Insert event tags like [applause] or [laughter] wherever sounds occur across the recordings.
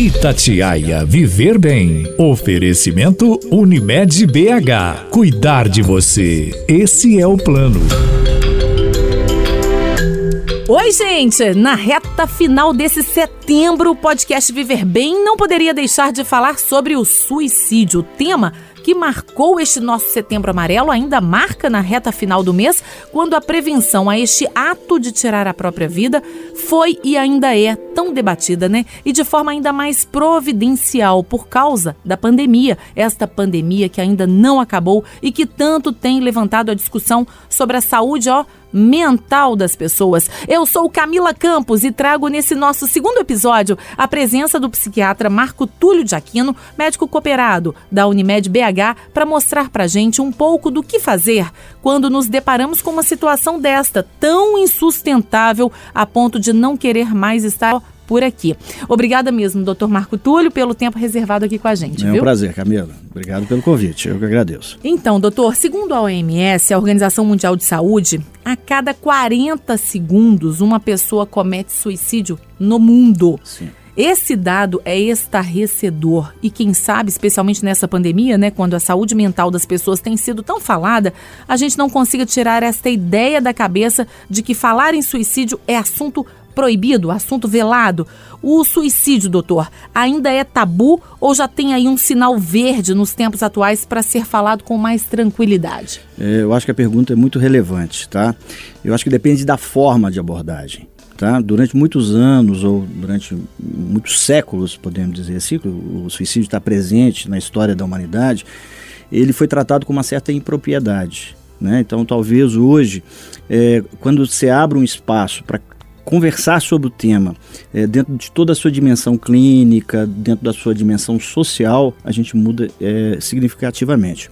Itatiaia Viver Bem. Oferecimento Unimed BH. Cuidar de você. Esse é o plano. Oi, gente! Na reta final desse setembro, o podcast Viver Bem não poderia deixar de falar sobre o suicídio. O tema que marcou este nosso setembro amarelo ainda marca na reta final do mês, quando a prevenção a este ato de tirar a própria vida foi e ainda é tão debatida, né? E de forma ainda mais providencial por causa da pandemia. Esta pandemia que ainda não acabou e que tanto tem levantado a discussão sobre a saúde, ó mental das pessoas. Eu sou Camila Campos e trago nesse nosso segundo episódio a presença do psiquiatra Marco Túlio de Aquino, médico cooperado da Unimed BH, para mostrar para gente um pouco do que fazer quando nos deparamos com uma situação desta, tão insustentável a ponto de não querer mais estar por aqui. Obrigada mesmo, doutor Marco Túlio, pelo tempo reservado aqui com a gente. É um viu? prazer, Camila. Obrigado pelo convite, eu que agradeço. Então, doutor, segundo a OMS, a Organização Mundial de Saúde, a cada 40 segundos uma pessoa comete suicídio no mundo. Sim. Esse dado é estarrecedor e quem sabe, especialmente nessa pandemia, né, quando a saúde mental das pessoas tem sido tão falada, a gente não consiga tirar esta ideia da cabeça de que falar em suicídio é assunto proibido, assunto velado. O suicídio, doutor, ainda é tabu ou já tem aí um sinal verde nos tempos atuais para ser falado com mais tranquilidade? É, eu acho que a pergunta é muito relevante, tá? Eu acho que depende da forma de abordagem. Tá? Durante muitos anos, ou durante muitos séculos, podemos dizer assim, o suicídio está presente na história da humanidade, ele foi tratado com uma certa impropriedade. Né? Então, talvez hoje, é, quando você abre um espaço para conversar sobre o tema é, dentro de toda a sua dimensão clínica, dentro da sua dimensão social, a gente muda é, significativamente.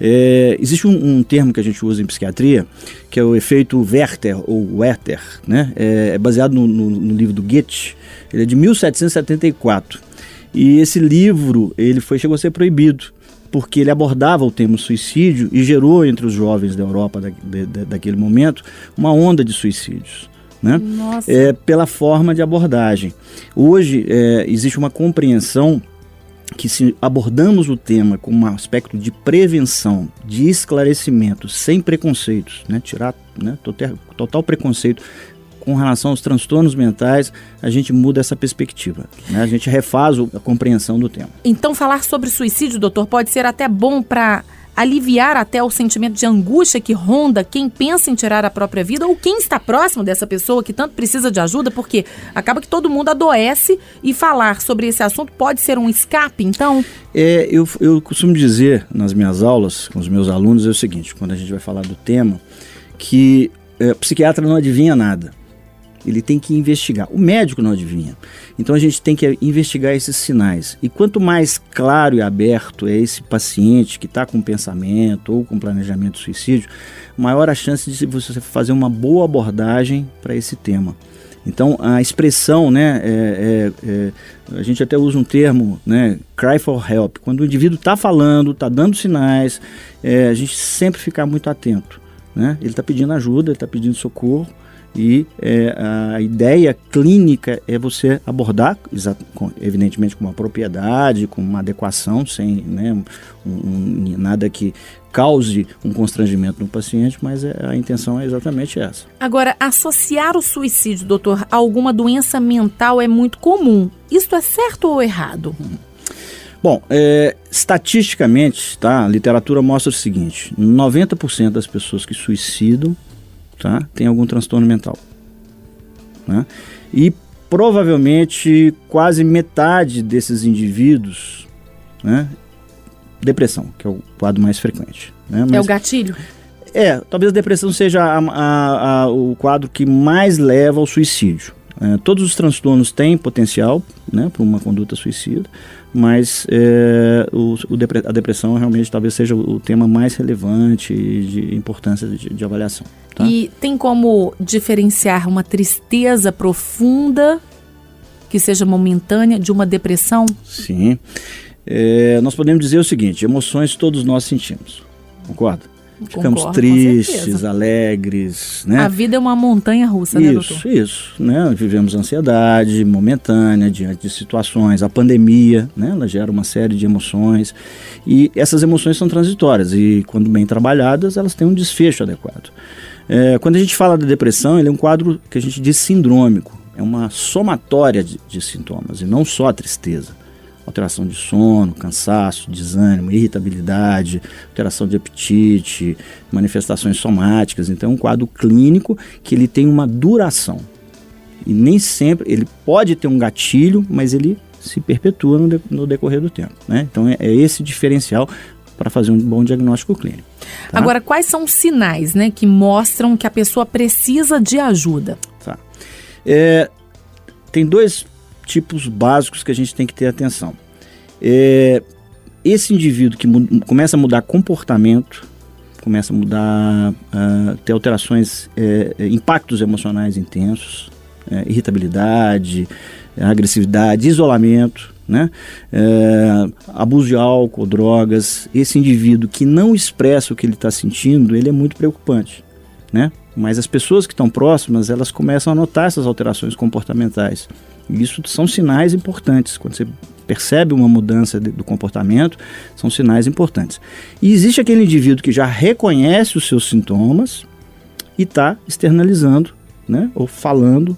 É, existe um, um, termo que a gente usa em psiquiatria, que é o efeito Werther ou Werther, né? É, é baseado no, no, no, livro do Goethe, ele é de 1774. E esse livro ele foi chegou a ser proibido porque ele abordava o tema suicídio e gerou entre os jovens da Europa da, daquele momento uma onda de suicídios né? É, pela forma de abordagem. Hoje é, existe uma compreensão que se abordamos o tema com um aspecto de prevenção, de esclarecimento, sem preconceitos, né? tirar né, total, total preconceito com relação aos transtornos mentais, a gente muda essa perspectiva. Né? A gente refaz a compreensão do tema. Então, falar sobre suicídio, doutor, pode ser até bom para aliviar até o sentimento de angústia que ronda quem pensa em tirar a própria vida ou quem está próximo dessa pessoa que tanto precisa de ajuda, porque acaba que todo mundo adoece e falar sobre esse assunto pode ser um escape, então? É, eu, eu costumo dizer nas minhas aulas com os meus alunos é o seguinte, quando a gente vai falar do tema, que é, psiquiatra não adivinha nada. Ele tem que investigar. O médico não adivinha. Então a gente tem que investigar esses sinais. E quanto mais claro e aberto é esse paciente que está com pensamento ou com planejamento de suicídio, maior a chance de você fazer uma boa abordagem para esse tema. Então a expressão, né, é, é, é, a gente até usa um termo, né, cry for help. Quando o indivíduo está falando, está dando sinais, é, a gente sempre ficar muito atento. Né? Ele está pedindo ajuda, ele está pedindo socorro e é, a ideia clínica é você abordar, evidentemente, com uma propriedade, com uma adequação, sem né, um, um, nada que cause um constrangimento no paciente, mas é, a intenção é exatamente essa. Agora, associar o suicídio, doutor, a alguma doença mental é muito comum. Isto é certo ou errado? Bom, é, estatisticamente, tá, a literatura mostra o seguinte: 90% das pessoas que suicidam tá? tem algum transtorno mental. Né? E provavelmente quase metade desses indivíduos, né? depressão, que é o quadro mais frequente. Né? Mas, é o gatilho? É, talvez a depressão seja a, a, a, o quadro que mais leva ao suicídio. É, todos os transtornos têm potencial né, para uma conduta suicida, mas é, o, o depre a depressão realmente talvez seja o tema mais relevante e de importância de, de avaliação. Tá? E tem como diferenciar uma tristeza profunda que seja momentânea de uma depressão? Sim. É, nós podemos dizer o seguinte: emoções todos nós sentimos, concorda? Ficamos Concordo, tristes, alegres, né? A vida é uma montanha russa, né, Isso, doutor? isso, né? Vivemos ansiedade momentânea diante de situações, a pandemia, né? Ela gera uma série de emoções e essas emoções são transitórias e quando bem trabalhadas elas têm um desfecho adequado. É, quando a gente fala da depressão, ele é um quadro que a gente diz sindrômico, é uma somatória de, de sintomas e não só a tristeza. Alteração de sono, cansaço, desânimo, irritabilidade, alteração de apetite, manifestações somáticas. Então é um quadro clínico que ele tem uma duração. E nem sempre, ele pode ter um gatilho, mas ele se perpetua no, de- no decorrer do tempo. Né? Então é, é esse diferencial para fazer um bom diagnóstico clínico. tá? Agora, quais são os sinais, né, que mostram que a pessoa precisa de ajuda? Tá. É, tem dois tipos básicos que a gente tem que ter atenção. É, esse indivíduo que começa a mudar comportamento, começa a mudar, ah, ter alterações, é, é, impactos emocionais intensos, é, irritabilidade, agressividade, isolamento, né? É, abuso de álcool, drogas. Esse indivíduo que não expressa o que ele está sentindo, ele é muito preocupante, né? Mas as pessoas que estão próximas, elas começam a notar essas alterações comportamentais. E isso são sinais importantes. Quando você percebe uma mudança de- do comportamento, são sinais importantes. E existe aquele indivíduo que já reconhece os seus sintomas e está externalizando, né? Ou falando,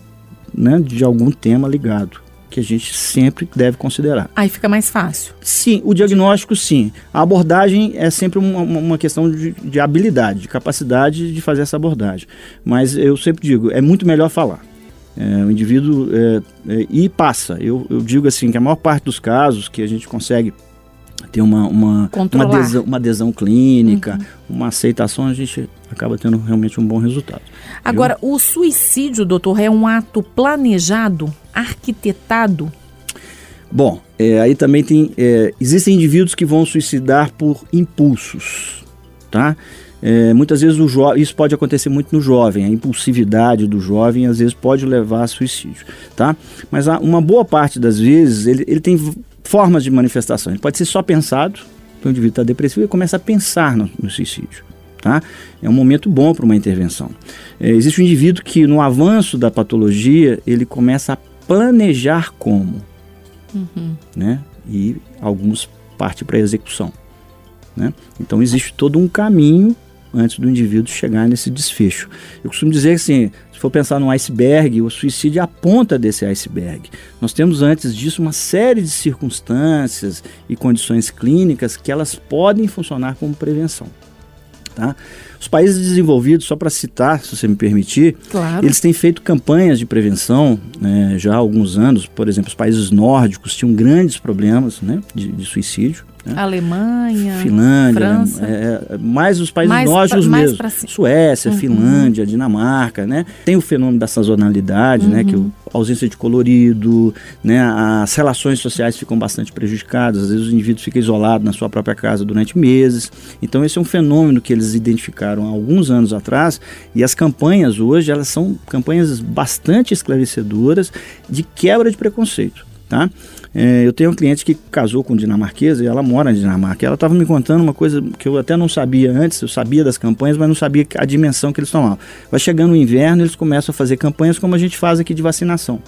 né? De algum tema ligado, que a gente sempre deve considerar. Aí fica mais fácil. Sim, o diagnóstico sim. A abordagem é sempre uma, uma- uma questão de, de habilidade, de capacidade de fazer essa abordagem. Mas eu sempre digo, é muito melhor falar. É, o indivíduo é, é, e passa. Eu, eu digo assim que a maior parte dos casos que a gente consegue ter uma, uma, uma, adesão, uma adesão clínica, uma aceitação, a gente acaba tendo realmente um bom resultado. Agora, o suicídio, doutor, é um ato planejado, arquitetado? Bom, é, aí também tem. é, existem indivíduos que vão suicidar por impulsos, tá? É, muitas vezes isso pode acontecer muito no jovem, a impulsividade do jovem às vezes pode levar a suicídio, tá? Mas uma boa parte das vezes ele, ele tem formas de manifestação. Ele pode ser só pensado, o indivíduo está depressivo e começa a pensar no, no suicídio. Tá? É um momento bom para uma intervenção. É, existe um indivíduo que, no avanço da patologia, ele começa a planejar como né? E alguns partem para a execução, né? Então existe todo um caminho antes do indivíduo chegar nesse desfecho. Eu costumo dizer assim, se for pensar no iceberg, o suicídio é a ponta desse iceberg. Nós temos antes disso uma série de circunstâncias e condições clínicas que elas podem funcionar como prevenção. Tá? Os países desenvolvidos, só para citar, se você me permitir, Claro. eles têm feito campanhas de prevenção né, já há alguns anos. Por exemplo, os países nórdicos tinham grandes problemas né, de, de suicídio. né? Alemanha, Finlândia, França. é, é, mais os países Mais nórdicos pra- mesmo. pra. Suécia, Uhum. Finlândia, Dinamarca, né? Tem o fenômeno da sazonalidade, né? Que Uhum. a ausência de colorido, né? As relações sociais ficam bastante prejudicadas. Às vezes o indivíduo fica isolado na sua própria casa durante meses. Então esse é um fenômeno que eles identificaram há alguns anos atrás e as campanhas hoje elas são campanhas bastante esclarecedoras de quebra de preconceito, tá? É, eu tenho um cliente que casou com dinamarquesa e ela mora na Dinamarca. Ela estava me contando uma coisa que eu até não sabia antes, eu sabia das campanhas, mas não sabia a dimensão que eles tomavam. Vai chegando o inverno, eles começam a fazer campanhas como a gente faz aqui de vacinação.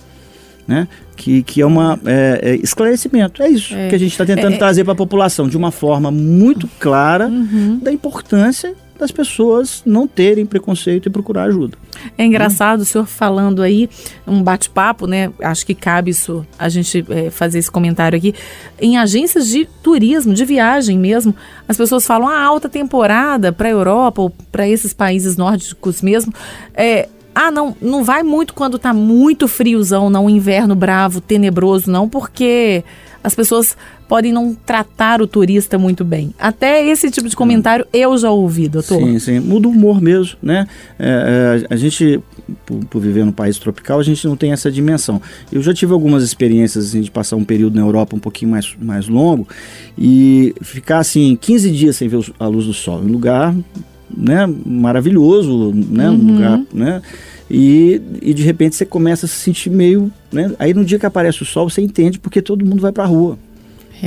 Né? Que, que é uma é, é esclarecimento. É isso É. que a gente está tentando É, é. trazer para a população de uma forma muito clara Uhum. da importância das pessoas não terem preconceito e procurar ajuda. É engraçado o senhor falando aí, um bate-papo, né? Acho que cabe isso, a gente é, fazer esse comentário aqui. Em agências de turismo, de viagem mesmo, as pessoas falam a alta temporada para a Europa ou para esses países nórdicos mesmo. É, ah, não, não vai muito quando tá muito friozão, não, inverno bravo, tenebroso, não, porque as pessoas podem não tratar o turista muito bem. Até esse tipo de comentário eu já ouvi, doutor. Sim, sim. Muda o humor mesmo, né? É, é, a gente, por, por viver num país tropical, a gente não tem essa dimensão. Eu já tive algumas experiências assim, de passar um período na Europa um pouquinho mais, mais longo e ficar assim 15 dias sem ver a luz do sol. Um lugar né, maravilhoso, né? Um Uhum. lugar, né? E, e de repente você começa a se sentir meio. Né? Aí no dia que aparece o sol, você entende porque todo mundo vai pra rua.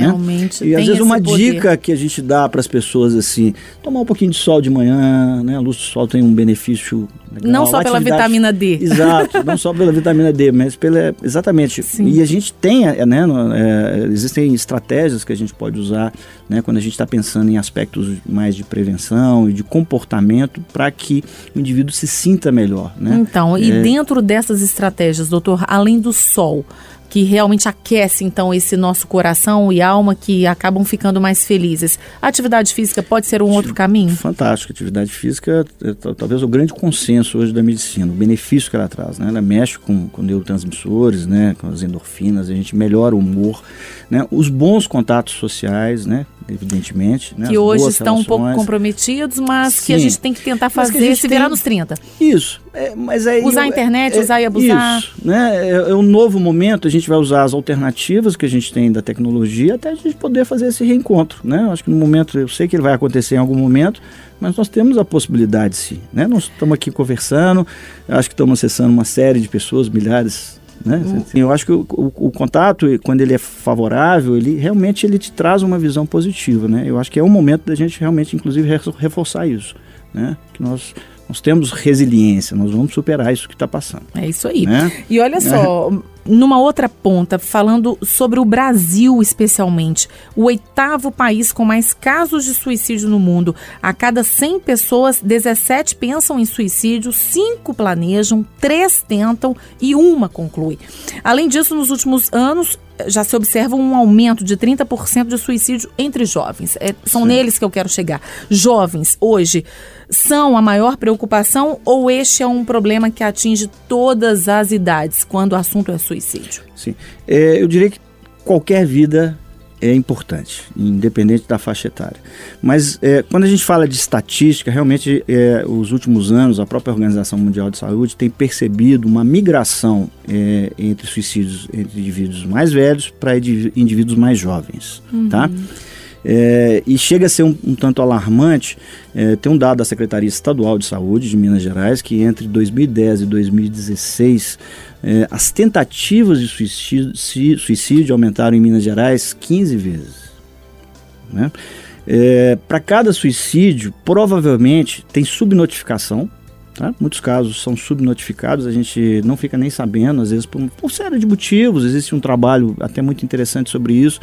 Realmente. Né? E às vezes uma poder. dica que a gente dá para as pessoas assim, tomar um pouquinho de sol de manhã, né? A luz do sol tem um benefício legal. Não só pela vitamina D. Exato, [laughs] não só pela vitamina D, mas pela exatamente. Sim. E a gente tem, é, né? É, existem estratégias que a gente pode usar, né? Quando a gente está pensando em aspectos mais de prevenção e de comportamento para que o indivíduo se sinta melhor, né? Então, e é... dentro dessas estratégias, doutor, além do sol, que realmente aquece então esse nosso coração e alma que acabam ficando mais felizes. A atividade física pode ser um outro caminho? Fantástico. A atividade física é talvez o grande consenso hoje da medicina, o benefício que ela traz. Né? Ela mexe com, com neurotransmissores, né? com as endorfinas, a gente melhora o humor, né? os bons contatos sociais, né? Evidentemente. Né? Que hoje estão relações. um pouco comprometidos, mas Sim. que a gente tem que tentar fazer que se virar tem... nos 30. Isso. É, mas é, usar a internet, é, usar e abusar. Isso. Né? É, é um novo momento, a gente vai usar as alternativas que a gente tem da tecnologia até a gente poder fazer esse reencontro. Né? Eu acho que no momento, eu sei que ele vai acontecer em algum momento, mas nós temos a possibilidade sim. Né? Nós estamos aqui conversando, acho que estamos acessando uma série de pessoas, milhares né? Hum. Eu acho que o, o, o, contato, quando ele é favorável, ele realmente ele te traz uma visão positiva. Né? Eu acho que é o momento da gente realmente, inclusive, reforçar isso. Né? Que nós nós temos resiliência, nós vamos superar isso que está passando. É isso aí. Né? E olha só, é. numa outra ponta, falando sobre o Brasil especialmente, o oitavo país com mais casos de suicídio no mundo. A cada 100 pessoas, 17 pensam em suicídio, 5 planejam, 3 tentam e uma conclui. Além disso, nos últimos anos, já se observa um aumento de 30% de suicídio entre jovens. É, são Sim. neles que eu quero chegar. Jovens, hoje, são a maior preocupação ou este é um problema que atinge todas as idades quando o assunto é suicídio? Sim. É, eu diria que qualquer vida é importante, independente da faixa etária. Mas é, quando a gente fala de estatística, realmente, é, os últimos anos, a própria Organização Mundial de Saúde tem percebido uma migração é, entre suicídios entre indivíduos mais velhos para indivíduos mais jovens, uhum. tá? É, e chega a ser um, um tanto alarmante. É, tem um dado da Secretaria Estadual de Saúde de Minas Gerais que entre 2010 e 2016 é, as tentativas de suicídio, suicídio, aumentaram em Minas Gerais 15 vezes. Né? É, Para cada suicídio, provavelmente tem subnotificação. Tá? Muitos casos são subnotificados, a gente não fica nem sabendo, às vezes por, por série de motivos. Existe um trabalho até muito interessante sobre isso,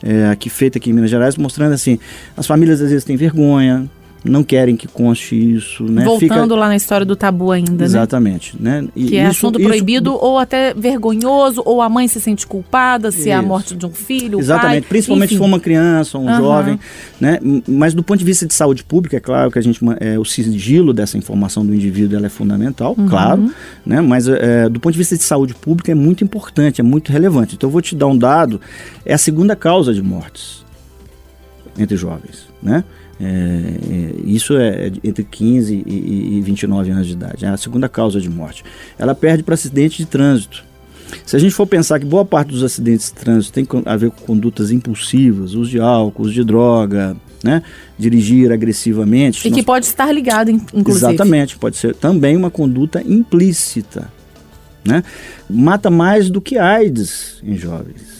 é, aqui feito aqui em Minas Gerais, mostrando assim: as famílias às vezes têm vergonha, não querem que conste isso, né? Voltando Fica... lá na história do tabu ainda, Exatamente, né? né? E que é assunto proibido isso... ou até vergonhoso, ou a mãe se sente culpada se isso. é a morte de um filho, Exatamente, pai, principalmente enfim. se for uma criança, um uhum. jovem, né? Mas do ponto de vista de saúde pública, é claro que a gente é, o sigilo dessa informação do indivíduo ela é fundamental, uhum. claro, né? Mas é, do ponto de vista de saúde pública é muito importante, é muito relevante. Então eu vou te dar um dado, é a segunda causa de mortes entre jovens, né? É, é, isso é entre 15 e, e 29 anos de idade. É a segunda causa de morte. Ela perde para acidente de trânsito. Se a gente for pensar que boa parte dos acidentes de trânsito tem a ver com condutas impulsivas, uso de álcool, uso de droga, né? dirigir agressivamente. E nós... que pode estar ligado, inclusive. Exatamente, pode ser também uma conduta implícita. Né? Mata mais do que AIDS em jovens.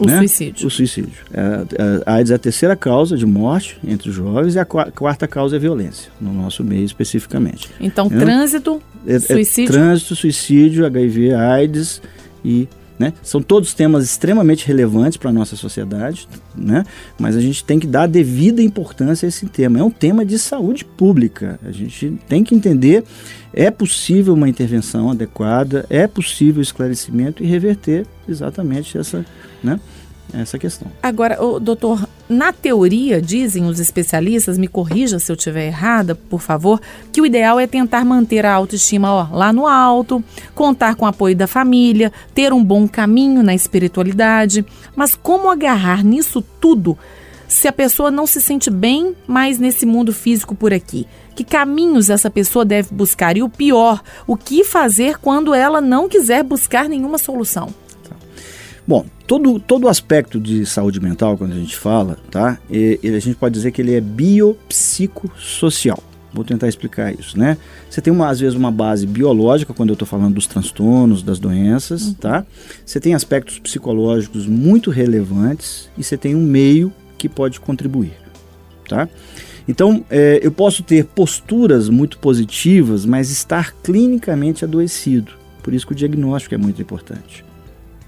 O né? suicídio. O suicídio. É, é, a AIDS é a terceira causa de morte entre os jovens e a quarta causa é violência, no nosso meio especificamente. Então, né? trânsito, é, é suicídio. trânsito, suicídio, HIV, AIDS e né? São todos temas extremamente relevantes para a nossa sociedade, né? mas a gente tem que dar devida importância a esse tema. É um tema de saúde pública. A gente tem que entender: é possível uma intervenção adequada, é possível esclarecimento e reverter exatamente essa. Né? Essa questão. Agora, doutor, na teoria, dizem os especialistas, me corrija se eu estiver errada, por favor, que o ideal é tentar manter a autoestima ó, lá no alto, contar com o apoio da família, ter um bom caminho na espiritualidade. Mas como agarrar nisso tudo se a pessoa não se sente bem mais nesse mundo físico por aqui? Que caminhos essa pessoa deve buscar? E o pior, o que fazer quando ela não quiser buscar nenhuma solução? Bom, todo, todo aspecto de saúde mental, quando a gente fala, tá? E, a gente pode dizer que ele é biopsicossocial. Vou tentar explicar isso, né? Você tem uma, às vezes uma base biológica quando eu estou falando dos transtornos, das doenças, uhum. tá? Você tem aspectos psicológicos muito relevantes e você tem um meio que pode contribuir, tá? Então, é, eu posso ter posturas muito positivas, mas estar clinicamente adoecido. Por isso que o diagnóstico é muito importante,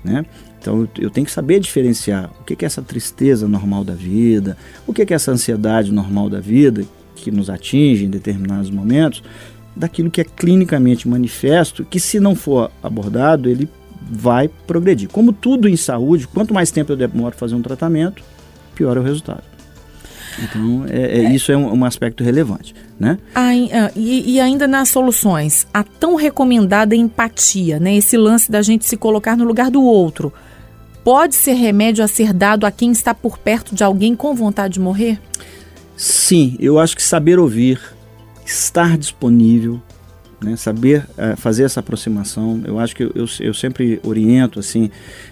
né? Então eu tenho que saber diferenciar o que é essa tristeza normal da vida, o que é essa ansiedade normal da vida, que nos atinge em determinados momentos, daquilo que é clinicamente manifesto, que se não for abordado, ele vai progredir. Como tudo em saúde, quanto mais tempo eu demoro fazer um tratamento, pior é o resultado. Então, é, é, isso é um, um, aspecto relevante. Né? Ah, e, e, ainda nas soluções, a tão recomendada empatia, né? esse lance da gente se colocar no lugar do outro, pode ser remédio a ser dado a quem está por perto de alguém com vontade de morrer? Sim, eu acho que saber ouvir, estar disponível, né, saber uh, fazer essa aproximação, eu acho que eu, eu, eu sempre oriento assim,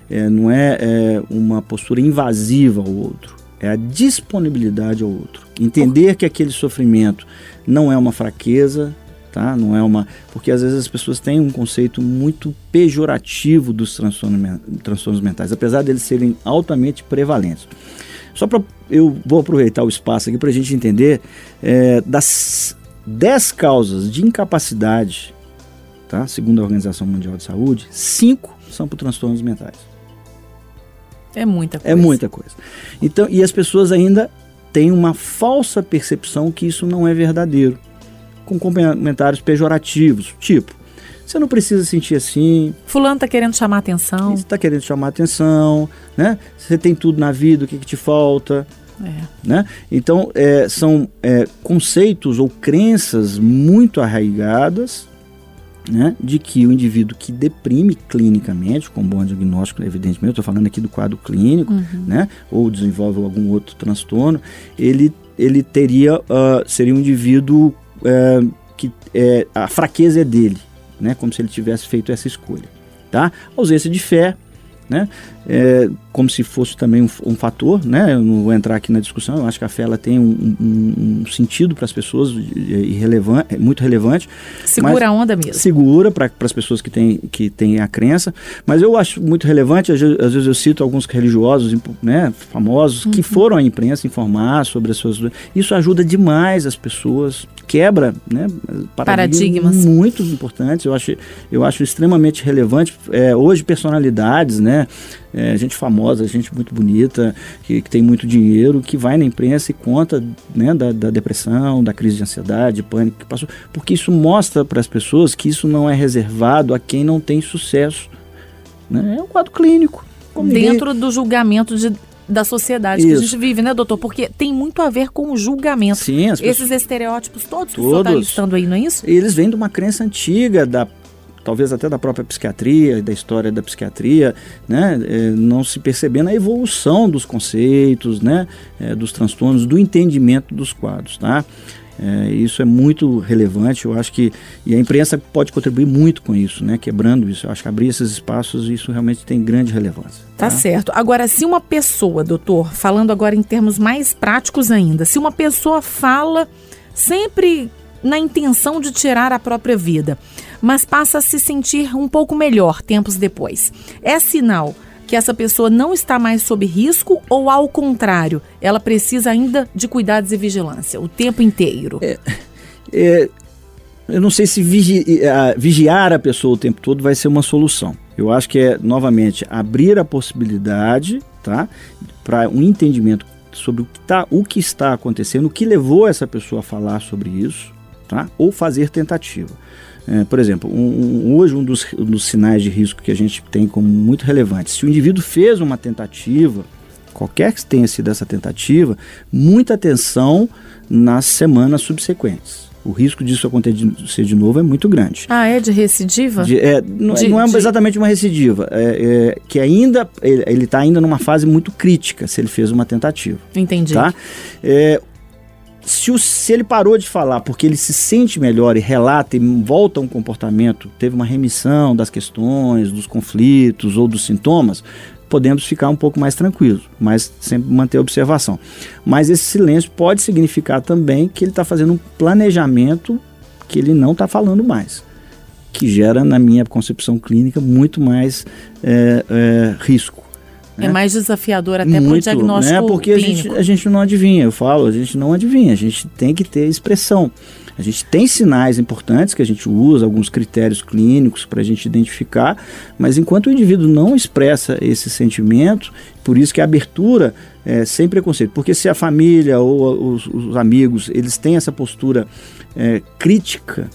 é, não é, é, uma postura invasiva ao outro, é a disponibilidade ao outro, entender que aquele sofrimento não é uma fraqueza, tá? Não é uma, porque às vezes as pessoas têm um conceito muito pejorativo dos transtornos, transtornos mentais, apesar deles serem altamente prevalentes. Só para eu vou aproveitar o espaço aqui para a gente entender é, das 10 causas de incapacidade, tá? segundo a Organização Mundial de Saúde, 5 são por transtornos mentais. É muita coisa. É muita coisa. Então, e as pessoas ainda têm uma falsa percepção que isso não é verdadeiro, com comentários pejorativos, tipo, você não precisa sentir assim. Fulano está querendo chamar atenção. Você está querendo chamar atenção, né? Você tem tudo na vida, o que, que te falta? É. Né? Então, é, são é, conceitos ou crenças muito arraigadas né, de que o indivíduo que deprime clinicamente, com bom diagnóstico, evidentemente, eu estou falando aqui do quadro clínico, uhum. né, ou desenvolve algum outro transtorno, ele, ele teria, uh, seria um indivíduo uh, que é, a fraqueza é dele, né? Como se ele tivesse feito essa escolha, tá? Ausência de fé, né? É, como se fosse também um, um, fator, né? Eu não vou entrar aqui na discussão, eu acho que a fé ela tem um, um, um sentido para as pessoas irrelevante, muito relevante. Segura a onda mesmo. Segura para as pessoas que têm, que têm a crença, mas eu acho muito relevante, às vezes, às vezes eu cito alguns religiosos né, famosos uhum. que foram à imprensa informar sobre as suas... Isso ajuda demais as pessoas, quebra né, paradigmas, paradigmas. muito importantes, eu acho, eu acho extremamente relevante. É, hoje, personalidades, né? É, gente famosa, gente muito bonita, que, que, tem muito dinheiro, que vai na imprensa e conta né, da, da, depressão, da crise de ansiedade, pânico que passou, porque isso mostra para as pessoas que isso não é reservado a quem não tem sucesso. Né? É um quadro clínico. Dentro ninguém... do julgamento de, da sociedade Isso. que a gente vive, né, doutor? Porque tem muito a ver com o julgamento. Sim, as pessoas... Esses estereótipos todos, todos que você está listando aí, não é isso? Eles vêm de uma crença antiga da talvez até da própria psiquiatria, da história da psiquiatria, né, é, não se percebendo a evolução dos conceitos, né, é, dos transtornos, do entendimento dos quadros, tá? É, isso é muito relevante, eu acho que e a imprensa pode contribuir muito com isso, né? Quebrando isso, eu acho que abrir esses espaços isso realmente tem grande relevância. Tá, tá certo. Agora, se uma pessoa, doutor, falando agora em termos mais práticos ainda, se uma pessoa fala sempre na intenção de tirar a própria vida, mas passa a se sentir um pouco melhor tempos depois. É sinal que essa pessoa não está mais sob risco ou, ao contrário, ela precisa ainda de cuidados e vigilância o tempo inteiro? É, é, eu não sei se vigi, vigiar a pessoa o tempo todo vai ser uma solução. Eu acho que é, novamente, abrir a possibilidade tá, para um entendimento sobre o que, tá, o que está acontecendo, o que levou essa pessoa a falar sobre isso, tá, ou fazer tentativa. É, por exemplo, um, um, hoje um dos, um dos sinais de risco que a gente tem como muito relevante, se o indivíduo fez uma tentativa, qualquer que tenha sido essa tentativa, muita atenção nas semanas subsequentes. O risco disso acontecer de novo é muito grande. Ah, é de recidiva? De, é, não, de, não, é exatamente uma recidiva, é, é que ainda ele está ainda numa fase muito crítica se ele fez uma tentativa. Entendi. Tá? É, se, o, se ele parou de falar porque ele se sente melhor e relata e volta a um comportamento, teve uma remissão das questões, dos conflitos ou dos sintomas, podemos ficar um pouco mais tranquilos, mas sempre manter a observação. Mas esse silêncio pode significar também que ele está fazendo um planejamento que ele não está falando mais, que gera, na minha concepção clínica, muito mais é, é, risco. É né? mais desafiador até para o diagnóstico né? Porque clínico. A gente, a gente não adivinha, eu falo, a gente não adivinha, a gente tem que ter expressão. A gente tem sinais importantes que a gente usa, alguns critérios clínicos para a gente identificar, mas enquanto o indivíduo não expressa esse sentimento, por isso que a abertura é sem preconceito, porque se a família ou os, os amigos eles têm essa postura é, crítica,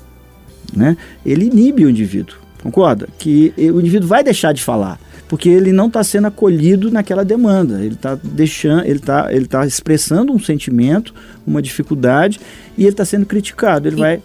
né, ele inibe o indivíduo, concorda? Que o indivíduo vai deixar de falar porque ele não está sendo acolhido naquela demanda. Ele está deixando, ele está ele tá expressando um sentimento, uma dificuldade e ele está sendo criticado. Ele e, vai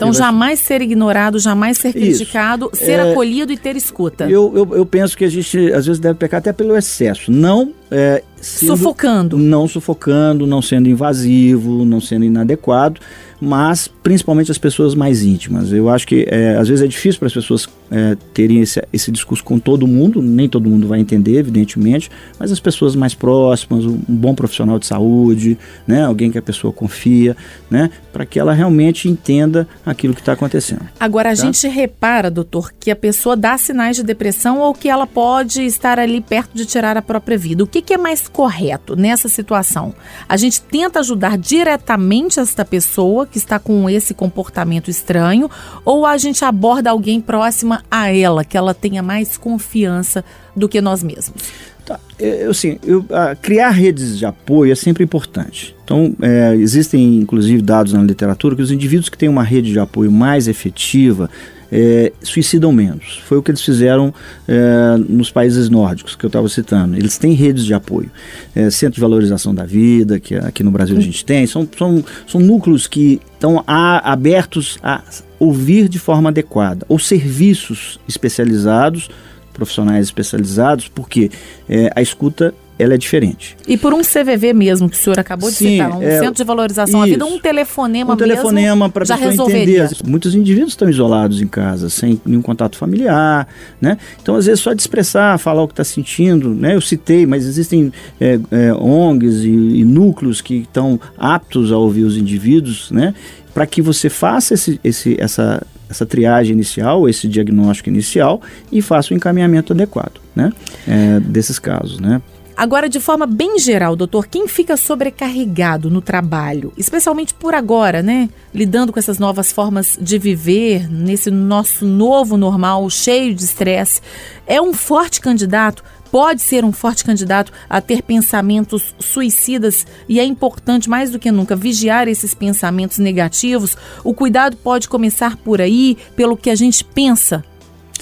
então, jamais ser ignorado, jamais ser criticado, Isso. ser é, acolhido e ter escuta. Eu, eu, eu, penso que a gente, às vezes, deve pecar até pelo excesso. Não é, sendo, sufocando. Não sufocando, não sendo invasivo, não sendo inadequado mas principalmente as pessoas mais íntimas. Eu acho que é, às vezes é difícil para as pessoas é, terem esse, esse discurso com todo mundo, nem todo mundo vai entender, evidentemente, mas as pessoas mais próximas, um bom profissional de saúde, né, alguém que a pessoa confia, né, para que ela realmente entenda aquilo que está acontecendo. Agora, a tá? gente repara, doutor, que a pessoa dá sinais de depressão ou que ela pode estar ali perto de tirar a própria vida. O que, que é mais correto nessa situação? A gente tenta ajudar diretamente esta pessoa que está com esse comportamento estranho, ou a gente aborda alguém próxima a ela, que ela tenha mais confiança do que nós mesmos? Tá. Eu, assim, eu, criar redes de apoio é sempre importante. Então, é, existem inclusive dados na literatura que os indivíduos que têm uma rede de apoio mais efetiva é, suicidam menos. Foi o que eles fizeram é, nos países nórdicos que eu estava citando. Eles têm redes de apoio, é, centro de valorização da vida, que aqui no Brasil a gente tem, são, são, são núcleos que estão abertos a ouvir de forma adequada, ou serviços especializados, profissionais especializados, porque é, a escuta ela é diferente. E por um CVV mesmo, que o senhor acabou de Sim, citar, um é, centro de valorização isso, à vida, um telefonema um telefonema para já resolveria. entender. Muitos indivíduos estão isolados em casa, sem nenhum contato familiar, né? Então, às vezes, só de expressar, falar o que está sentindo, né? Eu citei, mas existem é, é, ONGs e, e núcleos que estão aptos a ouvir os indivíduos, né? Para que você faça esse, esse, essa essa triagem inicial, esse diagnóstico inicial e faça o encaminhamento adequado, né? É, desses casos, né? Agora, de forma bem geral, doutor, quem fica sobrecarregado no trabalho, especialmente por agora, né? Lidando com essas novas formas de viver, nesse nosso novo normal, cheio de estresse, é um forte candidato? Pode ser um forte candidato a ter pensamentos suicidas? E é importante mais do que nunca vigiar esses pensamentos negativos. O cuidado pode começar por aí, pelo que a gente pensa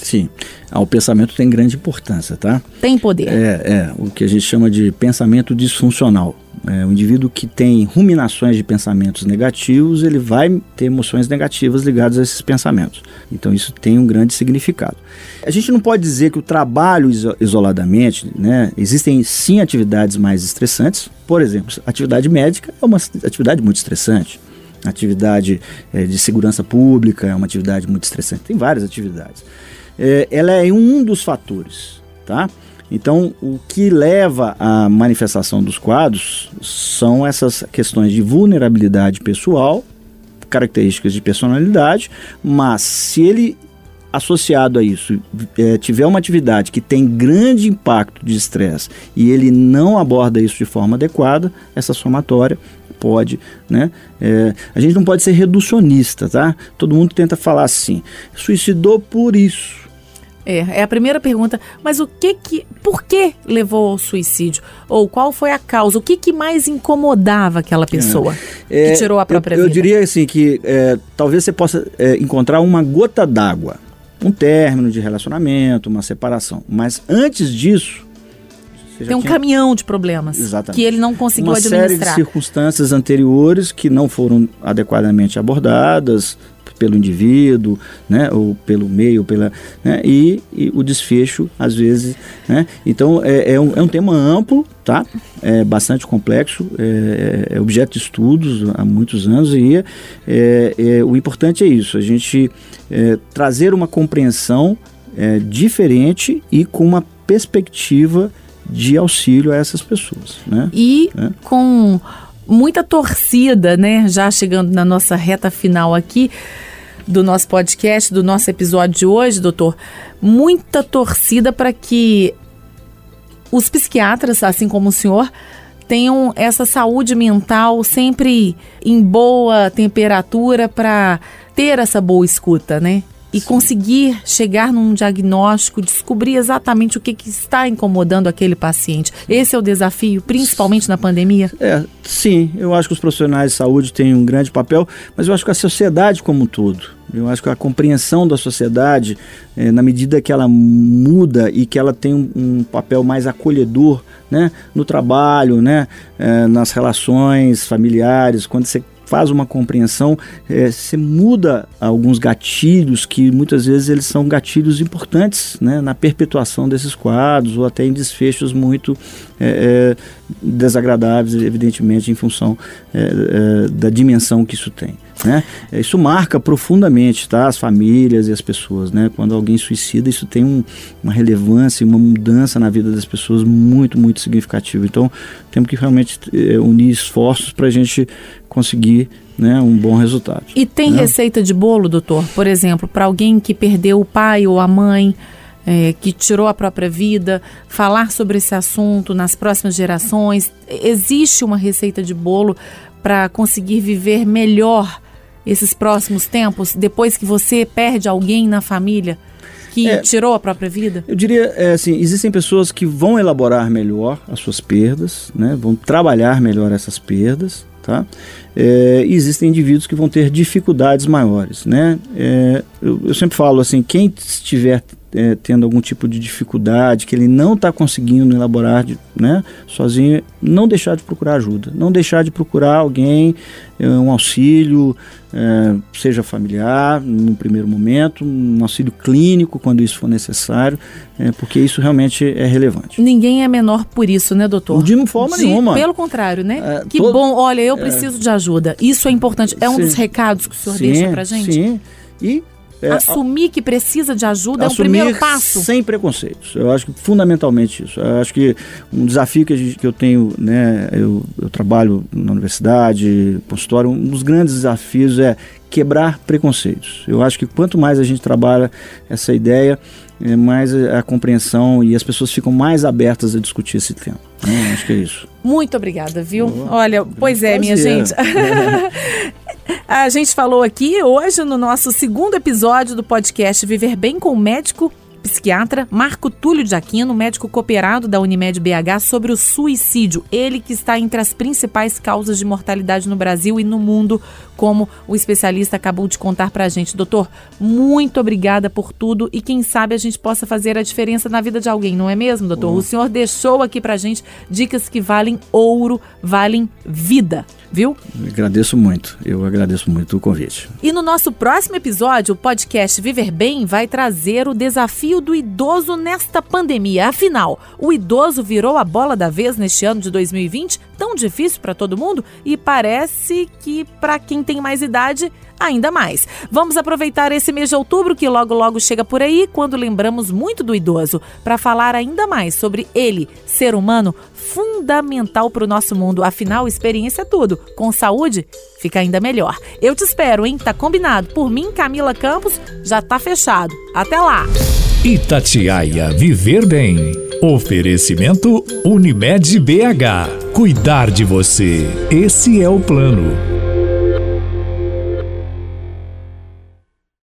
Sim, ah, o pensamento tem grande importância, tá? Tem poder. É, é o que a gente chama de pensamento disfuncional. É, o indivíduo que tem ruminações de pensamentos negativos, ele vai ter emoções negativas ligadas a esses pensamentos. Então isso tem um grande significado. A gente não pode dizer que o trabalho isoladamente, né? Existem sim atividades mais estressantes. Por exemplo, atividade médica é uma atividade muito estressante. Atividade é, de segurança pública é uma atividade muito estressante. Tem várias atividades é, ela é um dos fatores, tá? Então, o que leva à manifestação dos quadros são essas questões de vulnerabilidade pessoal, características de personalidade, mas se ele associado a isso é, tiver uma atividade que tem grande impacto de estresse e ele não aborda isso de forma adequada, essa somatória pode, né? É, a gente não pode ser reducionista, tá? Todo mundo tenta falar assim, suicidou por isso. É, é a primeira pergunta. Mas o que que, por que levou ao suicídio? Ou qual foi a causa? O que que mais incomodava aquela pessoa é, que tirou a própria eu, vida? Eu diria assim que é, talvez você possa é, encontrar uma gota d'água, um término de relacionamento, uma separação. Mas antes disso tem um tinha... caminhão de problemas Exatamente. que ele não conseguiu uma administrar. Uma série de circunstâncias anteriores que não foram adequadamente abordadas, pelo indivíduo, né, ou pelo meio, pela, né, e, e o desfecho às vezes, né, então é, é, um, é um tema amplo, tá, é bastante complexo, é, é objeto de estudos há muitos anos e é, é, o importante é isso, a gente é, trazer uma compreensão é, diferente e com uma perspectiva de auxílio a essas pessoas. Né? E é. com muita torcida, né? Já chegando na nossa reta final aqui do nosso podcast, do nosso episódio de hoje, doutor, muita torcida para que os psiquiatras, assim como o senhor, tenham essa saúde mental sempre em boa temperatura para ter essa boa escuta, né? E conseguir chegar num diagnóstico, descobrir exatamente o que, que, está incomodando aquele paciente. Esse é o desafio, principalmente na pandemia? É, sim, eu acho que os profissionais de saúde têm um grande papel, mas eu acho que a sociedade como um todo, eu acho que a compreensão da sociedade, é, na medida que ela muda e que ela tem um, um papel mais acolhedor né, no trabalho, né, é, nas relações familiares, quando você faz uma compreensão, é, você muda alguns gatilhos que muitas vezes eles são gatilhos importantes né, na perpetuação desses quadros ou até em desfechos muito é, é, desagradáveis, evidentemente, em função é, é, da dimensão que isso tem. Né? Isso marca profundamente tá? as famílias e as pessoas. Né? Quando alguém suicida, isso tem um, uma relevância, uma mudança na vida das pessoas muito, muito significativa. Então, temos que realmente é, unir esforços para a gente conseguir né, um bom resultado. E tem né? receita de bolo, doutor? Por exemplo, para alguém que perdeu o pai ou a mãe, é, que tirou a própria vida, falar sobre esse assunto nas próximas gerações? Existe uma receita de bolo para conseguir viver melhor esses próximos tempos, depois que você perde alguém na família que é, tirou a própria vida? Eu diria é, assim, existem pessoas que vão elaborar melhor as suas perdas, né, vão trabalhar melhor essas perdas, tá? É, existem indivíduos que vão ter dificuldades maiores, né? É, eu, eu sempre falo assim, quem estiver é, tendo algum tipo de dificuldade, que ele não está conseguindo elaborar de, né, sozinho, não deixar de procurar ajuda, não deixar de procurar alguém, é, um auxílio, é, seja familiar, no primeiro momento, um auxílio clínico quando isso for necessário, é, porque isso realmente é relevante. Ninguém é menor por isso, né, doutor? De forma de, nenhuma. Pelo contrário, né? É, que todo, bom, olha, eu preciso de ajuda. Isso é importante. É um sim, dos recados que o senhor sim, deixa pra gente? Sim. E é, assumir que precisa de ajuda é um primeiro passo. Sem preconceitos. Eu acho que fundamentalmente isso. Eu acho que um desafio que, gente, que eu tenho, né, eu, eu, trabalho na universidade, consultório, um dos grandes desafios é quebrar preconceitos. Eu acho que quanto mais a gente trabalha essa ideia, é mais a compreensão e as pessoas ficam mais abertas a discutir esse tema. Né? Acho que é isso. Muito obrigada, viu? Oh, Olha, pois é, minha gente. [laughs] [laughs] A gente falou aqui hoje no nosso segundo episódio do podcast Viver Bem com o Médico psiquiatra Marco Túlio de Aquino, médico cooperado da Unimed BH, sobre o suicídio. Ele que está entre as principais causas de mortalidade no Brasil e no mundo, como o especialista acabou de contar para a gente. Doutor, muito obrigada por tudo e quem sabe a gente possa fazer a diferença na vida de alguém, não é mesmo, doutor? Uhum. O senhor deixou aqui para a gente dicas que valem ouro, valem vida viu? agradeço muito, eu agradeço muito o convite. E no nosso próximo episódio, o podcast Viver Bem vai trazer o desafio do idoso nesta pandemia. Afinal, o idoso virou a bola da vez neste ano de 2020, tão difícil para todo mundo e parece que para quem tem mais idade ainda mais. Vamos aproveitar esse mês de outubro que logo logo chega por aí, quando lembramos muito do idoso, para falar ainda mais sobre ele, ser humano fundamental para o nosso mundo. Afinal, experiência é tudo. Com saúde, fica ainda melhor. Eu te espero, hein? Tá combinado. Por mim, Camila Campos, já tá fechado. Até lá. Itatiaia Viver Bem. Oferecimento Unimed BH. Cuidar de você. Esse é o plano.